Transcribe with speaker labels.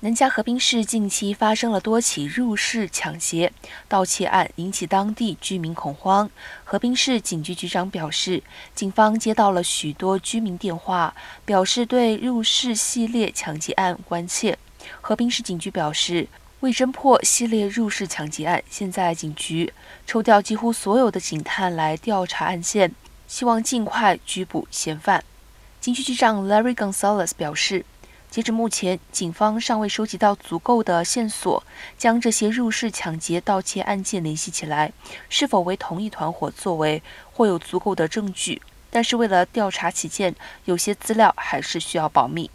Speaker 1: 南加河滨市近期发生了多起入室抢劫、盗窃案，引起当地居民恐慌。河滨市警局局长表示，警方接到了许多居民电话，表示对入室系列抢劫案关切。河滨市警局表示，为侦破系列入室抢劫案，现在警局抽调几乎所有的警探来调查案件，希望尽快拘捕嫌犯。警局局长 Larry Gonzalez 表示。截至目前，警方尚未收集到足够的线索，将这些入室抢劫、盗窃案件联系起来，是否为同一团伙作为，或有足够的证据。但是为了调查起见，有些资料还是需要保密。